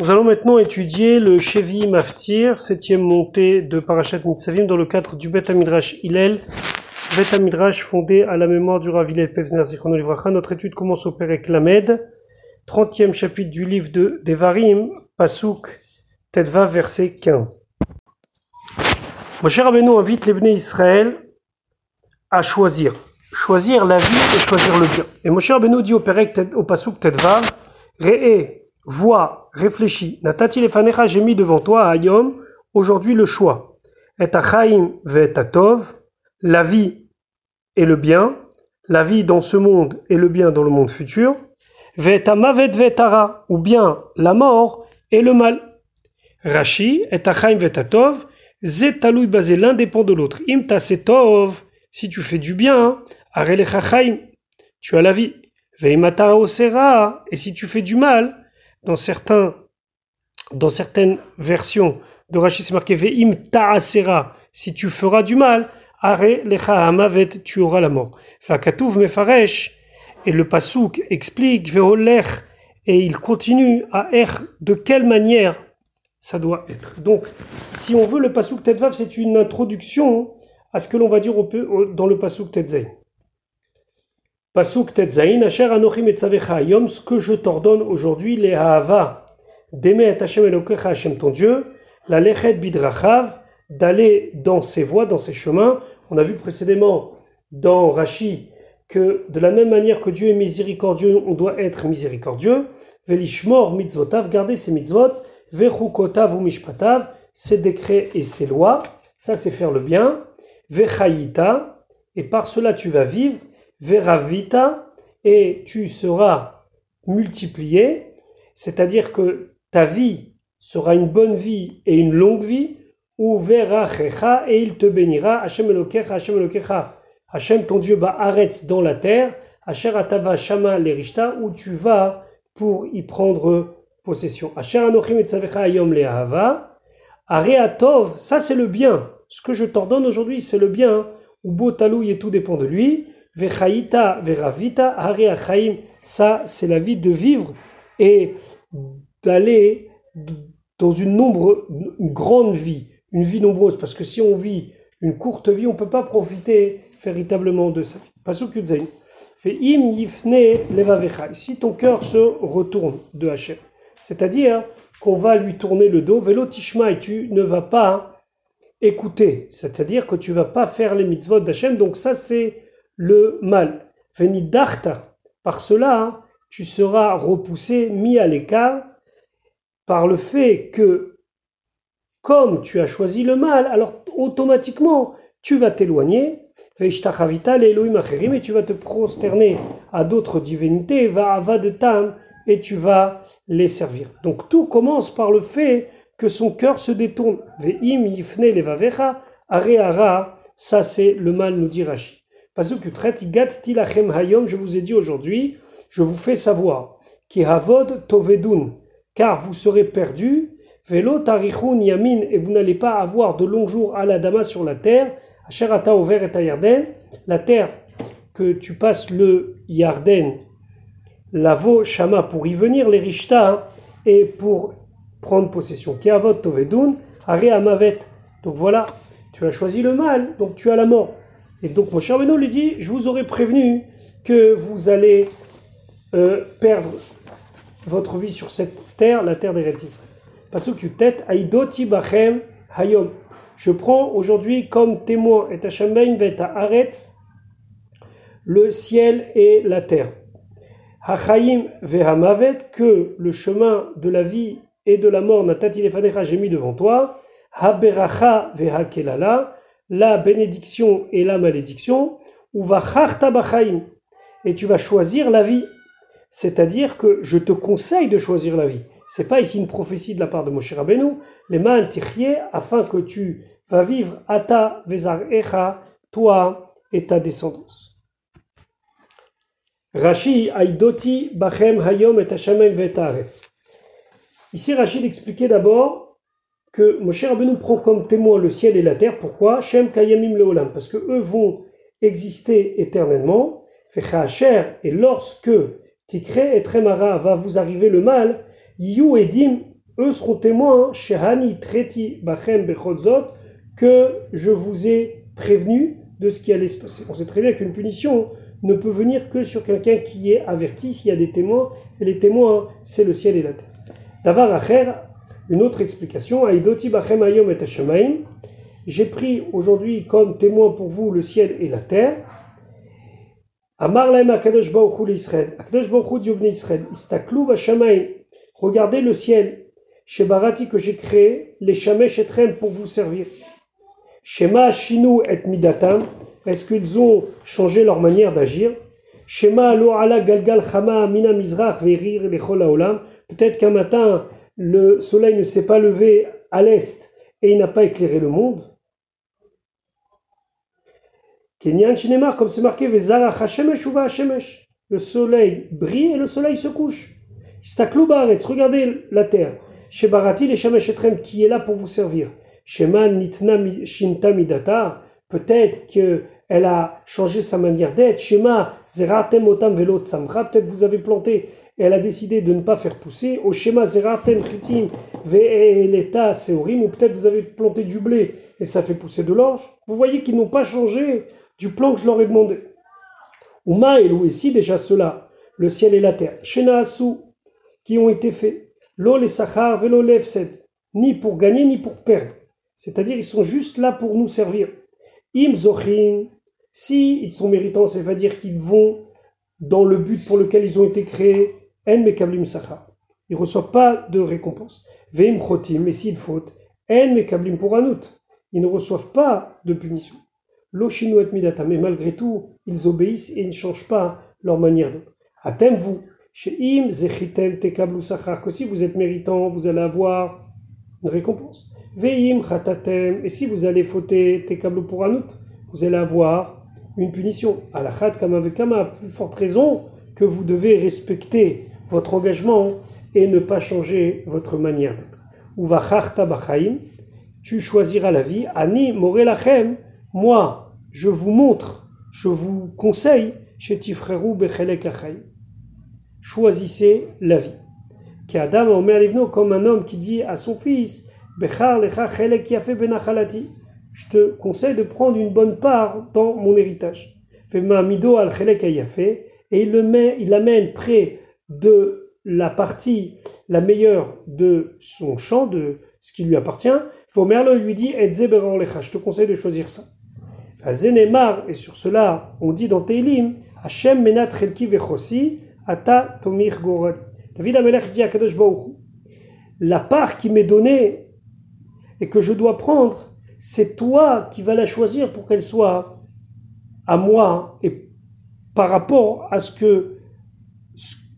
Nous allons maintenant étudier le Chevi Maftir, septième montée de Parashat Nitzavim dans le cadre du Bet Amidrash Hillel, Bet Amidrash fondé à la mémoire du Rav Hillel Pevzner. Notre étude commence au Perek Lamed, 30e chapitre du livre de Devarim, Pasuk Tedva, verset 15. Moshe Rabbeinu invite les Bnei Israël à choisir, choisir la vie et choisir le bien. Et Moshe Rabbeinu dit au Perek, au Pasuk Tedva, Re'e, vois, réfléchis. Natati lefanecha, j'ai mis devant toi, Ayom, aujourd'hui le choix. Et achaim ve tov, la vie et le bien, la vie dans ce monde et le bien dans le monde futur. Ve mavet ve tara, ou bien la mort et le mal. Rashi, et achaim ve tov, basé, l'un dépend de l'autre. Im tov, si tu fais du bien, arele tu as la vie. Veimata osera, et si tu fais du mal, dans, certains, dans certaines versions de Rachid, c'est marqué Ve'im ta'asera, si tu feras du mal, are lecha hamavet, tu auras la mort. Fakatuv mefaresh, et le pasouk explique Ve'olech, et il continue à être de quelle manière ça doit être. Donc, si on veut le pasouk Tetvav, c'est une introduction à ce que l'on va dire dans le pasouk Tetzain. Pasuk Tetzain, Asher Anochim et Yom, ce que je t'ordonne aujourd'hui, les Ha'ava, d'aimer et Hashem Elokecha Hashem ton Dieu, la Lechet Bidrachav, d'aller dans ses voies, dans ses chemins. On a vu précédemment dans Rashi que de la même manière que Dieu est miséricordieux, on doit être miséricordieux. Velishmor mitzvotav, garder ses mitzvot, vechukotav ou mishpatav, ses décrets et ses lois, ça c'est faire le bien. Vechayita, et par cela tu vas vivre veravita, et tu seras multiplié, c'est-à-dire que ta vie sera une bonne vie et une longue vie, ou verachecha, et il te bénira, Hashem elokecha, Hashem elokecha, Hashem ton Dieu va arrête dans la terre, Asher atava shama lerishta, où tu vas pour y prendre possession. Asher anochim et ayom le'ahava, areatov, ça c'est le bien. Ce que je t'ordonne aujourd'hui, c'est le bien. Ou beau et tout dépend de lui. Vechaïta, veravita, hare ça c'est la vie de vivre et d'aller dans une, nombre, une grande vie, une vie nombreuse. Parce que si on vit une courte vie, on ne peut pas profiter véritablement de sa vie. Fait im yifne leva Si ton cœur se retourne de Hachem, c'est-à-dire qu'on va lui tourner le dos, velo tishma, et tu ne vas pas écouter, c'est-à-dire que tu vas pas faire les mitzvot d'Hachem. Donc ça c'est le mal. Venidarta. Par cela, tu seras repoussé, mis à l'écart, par le fait que, comme tu as choisi le mal, alors automatiquement, tu vas t'éloigner, et tu vas te prosterner à d'autres divinités, va de tam, et tu vas les servir. Donc tout commence par le fait que son cœur se détourne. Ve'im yifne levavecha, areara, ça c'est le mal, nous dit Rashi je vous ai dit aujourd'hui, je vous fais savoir, qui havod tovedun, car vous serez perdus, velo tarichun yamin, et vous n'allez pas avoir de longs jours à la dama sur la terre, asherata over et yarden, la terre que tu passes le yarden, lavo shama pour y venir, les rishta, et pour prendre possession. Qui havod tovedun, are amavet. Donc voilà, tu as choisi le mal, donc tu as la mort. Et donc mon cher Beno lui dit, je vous aurais prévenu que vous allez euh, perdre votre vie sur cette terre, la terre des Israël. Parce que tête aïdoti bachem hayom. Je prends aujourd'hui comme témoin et Hashem vet aretz le ciel et la terre. Hachaim vehamavet que le chemin de la vie et de la mort natati lefanecha j'ai mis devant toi. Haberacha vehakelala la bénédiction et la malédiction, ou va et tu vas choisir la vie. C'est-à-dire que je te conseille de choisir la vie. C'est pas ici une prophétie de la part de Moshe Rabbeinu, les mains afin que tu vas vivre ata vezar echa, toi et ta descendance. Rashi aidoti bachem hayom et Ici Rachid expliquait d'abord que Moshe Rabbeinu prend comme témoin le ciel et la terre. Pourquoi? Shem Kayamim Leolam. Parce que eux vont exister éternellement. Et lorsque Tikre et Tremara va vous arriver le mal, Yu Edim eux seront témoins, Shehani Treti Bachem Bechotzot, que je vous ai prévenu de ce qui allait se passer. On sait très bien qu'une punition ne peut venir que sur quelqu'un qui est averti s'il y a des témoins, et les témoins, c'est le ciel et la terre. Une autre explication, j'ai pris aujourd'hui comme témoin pour vous le ciel et la terre. Regardez le ciel. Chez Barati que j'ai créé, les shamesh etrem pour vous servir. Shema shinu et midatam. Est-ce qu'ils ont changé leur manière d'agir? Shema lo ala galgal chama mina mizrach verir lechol haolam. Peut-être qu'un matin, le soleil ne s'est pas levé à l'est et il n'a pas éclairé le monde. Kenyan Shinemar, comme c'est marqué, le soleil brille et le soleil se couche. regardez la terre. Chez Barati, les Shemesh qui est là pour vous servir? Shema Nitna Shinta Midata, peut-être qu'elle a changé sa manière d'être. Shema Zeratem Otam Velot peut-être vous avez planté et elle a décidé de ne pas faire pousser. Au schéma Zeratem Chitim Ve'eleta Seorim, ou peut-être vous avez planté du blé et ça fait pousser de l'orge. Vous voyez qu'ils n'ont pas changé du plan que je leur ai demandé. Uma et ici déjà cela, le ciel et la terre, Shenaasu, qui ont été faits, l'eau les sachar, velo ni pour gagner ni pour perdre. C'est-à-dire ils sont juste là pour nous servir. Im zochin, si ils sont méritants, ça veut dire qu'ils vont dans le but pour lequel ils ont été créés, en mekablim sachar. Ils ne reçoivent pas de récompense. Veim chotim, et s'ils fautent, en mekablim pour anout. Ils ne reçoivent pas de punition. L'Oshinuet Midata, mais malgré tout, ils obéissent et ils ne changent pas leur manière d'être. Atem vous, chez Im, Zechitem, Tekablu Sachar, que si vous êtes méritant, vous allez avoir une récompense. Veim, Chatatem, et si vous allez fauter Tekablu pour Anout, vous allez avoir une punition. Alachat Kamavekama, plus forte raison que vous devez respecter votre engagement et ne pas changer votre manière d'être. Uvacharta tu choisiras la vie. Ani Morelachem, moi, je vous montre, je vous conseille, chez Bechelek Choisissez la vie. Adam Omer comme un homme qui dit à son fils, Bechar Benachalati. Je te conseille de prendre une bonne part dans mon héritage. Mido al et il l'amène près de la partie la meilleure de son champ, de ce qui lui appartient. Merlo lui dit, je te conseille de choisir ça. Et sur cela, on dit dans Teilim, menat chelki ata tomir. David Amelech dit à Kadosh la part qui m'est donnée et que je dois prendre, c'est toi qui vas la choisir pour qu'elle soit à moi et par rapport à ce que,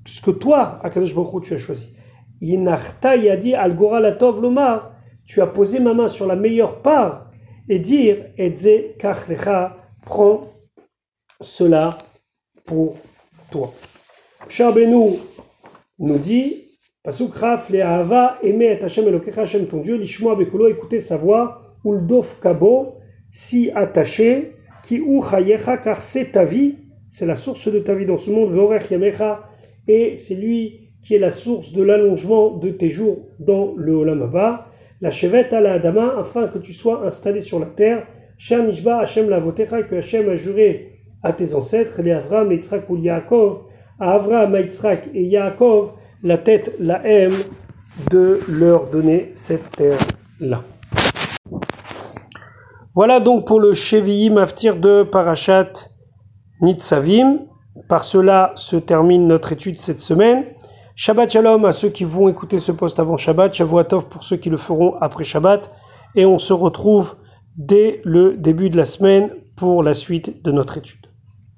ce que toi, Akadosh Baruch tu as choisi. Yinachta yadi al goralatov lomar, tu as posé ma main sur la meilleure part et dire Edze kachlecha, prends cela pour toi. Benou nous dit Pasuk Raf le Ahava, aimer et Hashem Elokecha Hashem ton Dieu, l'Ishmoa Bekolo, écouter sa voix, Uldof Kabo, si attaché, qui ou Chayecha, car c'est ta vie, c'est la source de ta vie dans ce monde, et c'est lui qui est la source de l'allongement de tes jours dans le Olam Abba la chevette à la Adama, afin que tu sois installé sur la terre. Shem Nishba Hashem Lavotecha, que Hashem a juré à tes ancêtres, les Avram, Yitzhak ou Yaakov, à Avram, Yitzhak et Yaakov, la tête, la haine, de leur donner cette terre-là. Voilà donc pour le Shevi'i Maftir de Parashat Nitzavim. Par cela se termine notre étude cette semaine. Shabbat Shalom à ceux qui vont écouter ce post avant Shabbat, Shavuatov pour ceux qui le feront après Shabbat, et on se retrouve dès le début de la semaine pour la suite de notre étude.